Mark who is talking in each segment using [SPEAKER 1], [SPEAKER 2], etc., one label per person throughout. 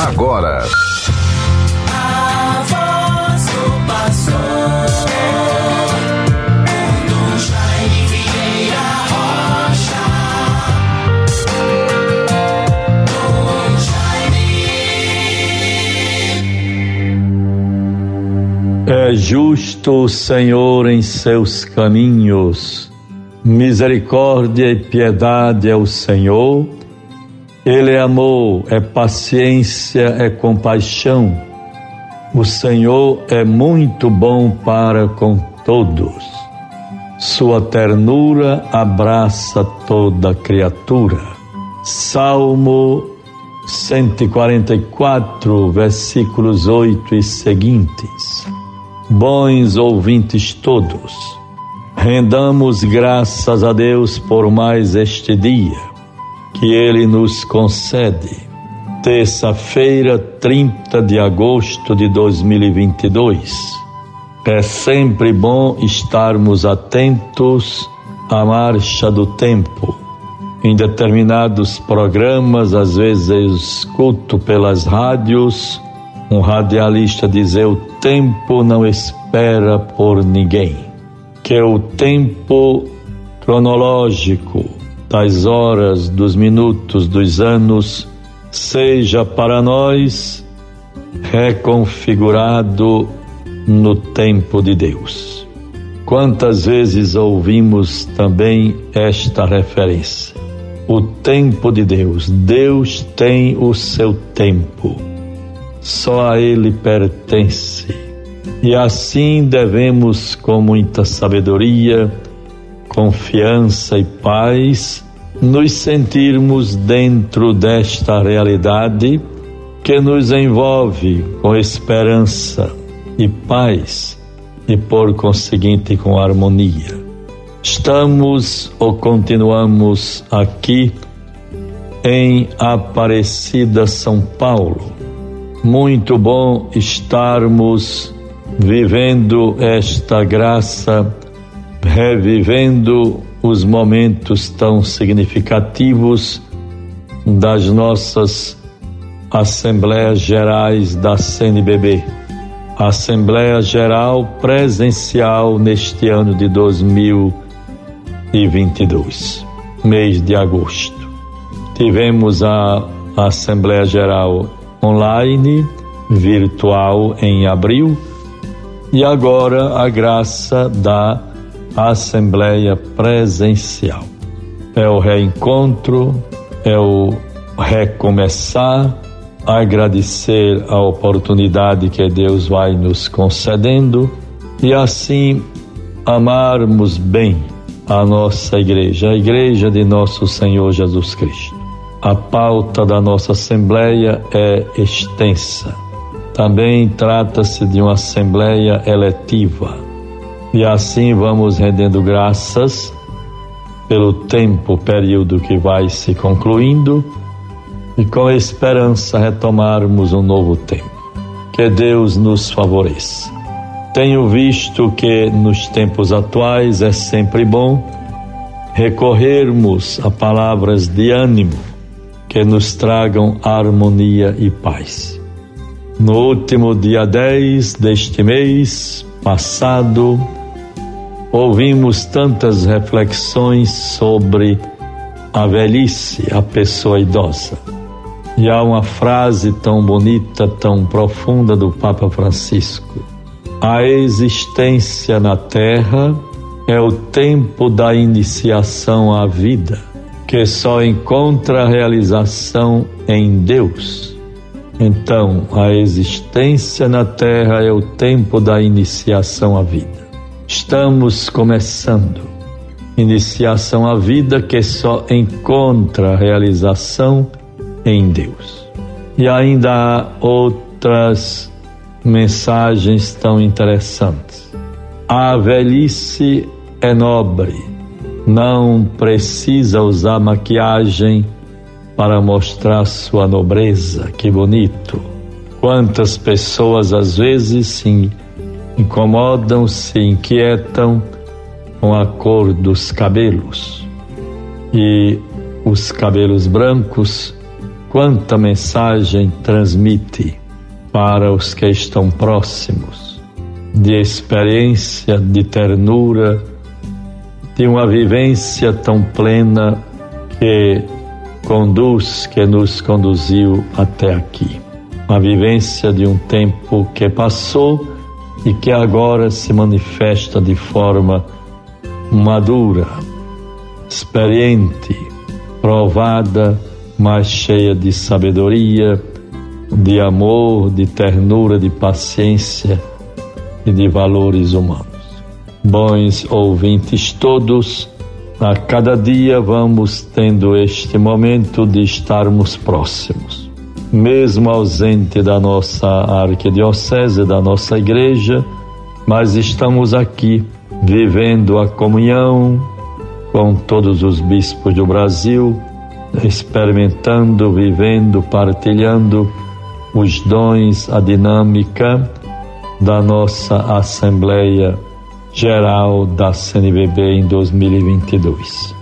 [SPEAKER 1] agora.
[SPEAKER 2] É justo o Senhor em seus caminhos, misericórdia e piedade é o Senhor. Ele é amor, é paciência, é compaixão. O Senhor é muito bom para com todos. Sua ternura abraça toda criatura. Salmo 144, versículos 8 e seguintes. Bons ouvintes todos, rendamos graças a Deus por mais este dia que Ele nos concede. Terça-feira, 30 de agosto de 2022. É sempre bom estarmos atentos à marcha do tempo. Em determinados programas, às vezes eu escuto pelas rádios um radialista dizer: o tempo não espera por ninguém. Que é o tempo cronológico das horas, dos minutos, dos anos, seja para nós reconfigurado no tempo de Deus. Quantas vezes ouvimos também esta referência? O tempo de Deus. Deus tem o seu tempo. Só a Ele pertence. E assim devemos, com muita sabedoria, confiança e paz, nos sentirmos dentro desta realidade que nos envolve com esperança e paz e por conseguinte com harmonia. Estamos ou continuamos aqui em Aparecida, São Paulo. Muito bom estarmos vivendo esta graça revivendo os momentos tão significativos das nossas Assembleias Gerais da CNBB. Assembleia Geral presencial neste ano de 2022, mês de agosto. Tivemos a Assembleia Geral online, virtual em abril, e agora a graça da Assembleia Presencial. É o reencontro, é o recomeçar, agradecer a oportunidade que Deus vai nos concedendo e assim amarmos bem a nossa igreja, a igreja de nosso Senhor Jesus Cristo. A pauta da nossa Assembleia é extensa. Também trata-se de uma Assembleia eletiva e assim vamos rendendo graças pelo tempo, período que vai se concluindo e com esperança retomarmos um novo tempo. Que Deus nos favoreça. Tenho visto que nos tempos atuais é sempre bom recorrermos a palavras de ânimo que nos tragam harmonia e paz. No último dia 10 deste mês passado, ouvimos tantas reflexões sobre a velhice, a pessoa idosa. E há uma frase tão bonita, tão profunda do Papa Francisco: A existência na Terra é o tempo da iniciação à vida, que só encontra realização em Deus. Então, a existência na Terra é o tempo da iniciação à vida. Estamos começando. Iniciação à vida que só encontra realização em Deus. E ainda há outras mensagens tão interessantes. A velhice é nobre, não precisa usar maquiagem para mostrar sua nobreza. Que bonito! Quantas pessoas às vezes se incomodam, se inquietam com a cor dos cabelos. E os cabelos brancos quanta mensagem transmite para os que estão próximos, de experiência, de ternura, de uma vivência tão plena que conduz, que nos conduziu até aqui. Uma vivência de um tempo que passou e que agora se manifesta de forma madura, experiente, provada, mas cheia de sabedoria, de amor, de ternura, de paciência e de valores humanos. Bons ouvintes todos, a cada dia vamos tendo este momento de estarmos próximos. Mesmo ausente da nossa arquidiocese, da nossa igreja, mas estamos aqui vivendo a comunhão com todos os bispos do Brasil, experimentando, vivendo, partilhando os dons, a dinâmica da nossa Assembleia Geral da CNBB em 2022.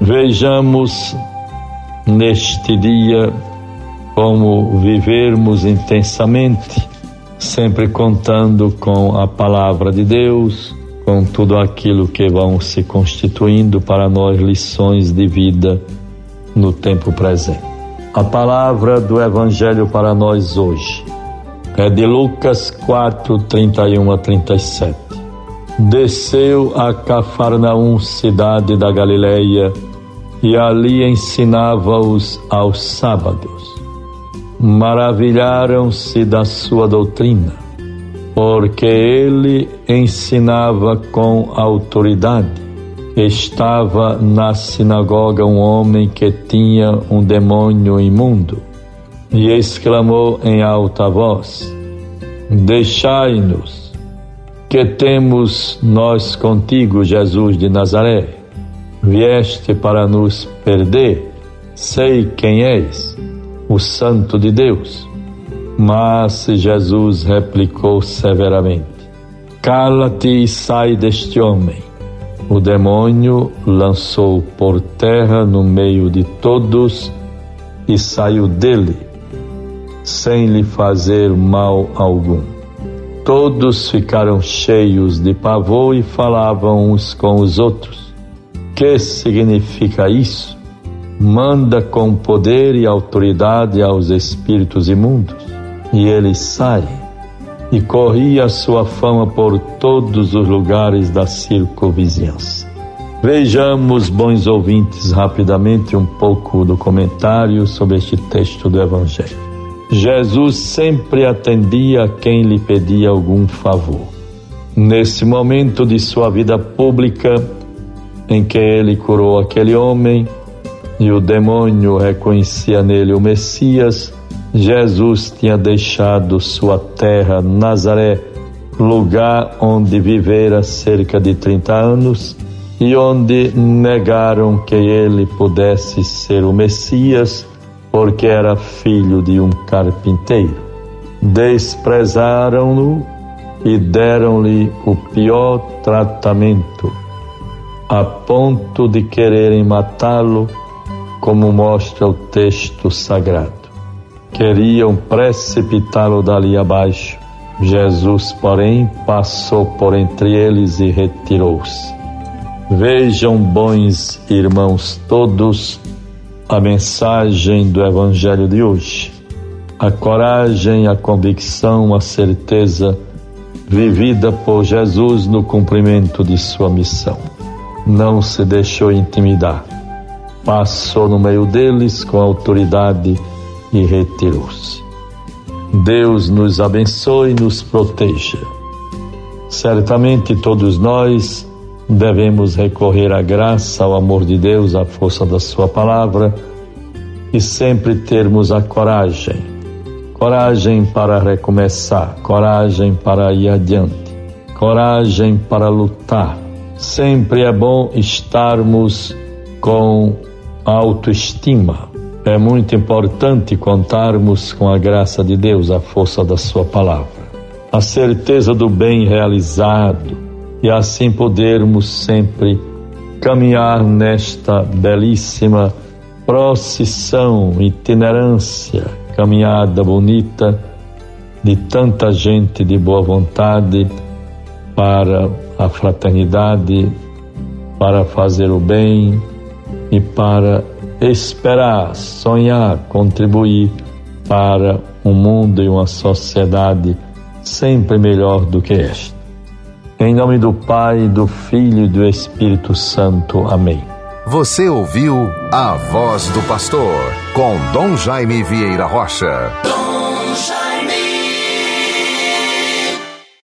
[SPEAKER 2] Vejamos neste dia como vivermos intensamente, sempre contando com a palavra de Deus, com tudo aquilo que vão se constituindo para nós lições de vida no tempo presente. A palavra do Evangelho para nós hoje é de Lucas 4, 31 a 37. Desceu a Cafarnaum, cidade da Galileia, e ali ensinava-os aos sábados. Maravilharam-se da sua doutrina, porque ele ensinava com autoridade. Estava na sinagoga um homem que tinha um demônio imundo e exclamou em alta voz: Deixai-nos, que temos nós contigo, Jesus de Nazaré. Vieste para nos perder, sei quem és, o Santo de Deus. Mas Jesus replicou severamente: Cala-te e sai deste homem o demônio lançou por terra no meio de todos e saiu dele, sem lhe fazer mal algum. Todos ficaram cheios de pavor e falavam uns com os outros. Que significa isso? Manda com poder e autoridade aos espíritos imundos, e eles saem e corria sua fama por todos os lugares da circunvizinhança. Vejamos, bons ouvintes, rapidamente um pouco do comentário sobre este texto do Evangelho. Jesus sempre atendia a quem lhe pedia algum favor. Nesse momento de sua vida pública, em que ele curou aquele homem e o demônio reconhecia nele o Messias, Jesus tinha deixado sua terra, Nazaré, lugar onde vivera cerca de 30 anos e onde negaram que ele pudesse ser o Messias, porque era filho de um carpinteiro. Desprezaram-no e deram-lhe o pior tratamento, a ponto de quererem matá-lo, como mostra o texto sagrado. Queriam precipitá-lo dali abaixo. Jesus, porém, passou por entre eles e retirou-se. Vejam, bons irmãos todos, a mensagem do Evangelho de hoje. A coragem, a convicção, a certeza vivida por Jesus no cumprimento de sua missão. Não se deixou intimidar. Passou no meio deles com autoridade e retirou-se. Deus nos abençoe e nos proteja. Certamente todos nós devemos recorrer à graça, ao amor de Deus, à força da Sua palavra e sempre termos a coragem coragem para recomeçar, coragem para ir adiante, coragem para lutar. Sempre é bom estarmos com autoestima, é muito importante contarmos com a graça de Deus, a força da Sua palavra, a certeza do bem realizado e assim podermos sempre caminhar nesta belíssima procissão, itinerância, caminhada bonita de tanta gente de boa vontade para a fraternidade, para fazer o bem e para esperar, sonhar, contribuir para um mundo e uma sociedade sempre melhor do que esta. Em nome do Pai, do Filho e do Espírito Santo. Amém.
[SPEAKER 3] Você ouviu a voz do pastor com Dom Jaime Vieira Rocha.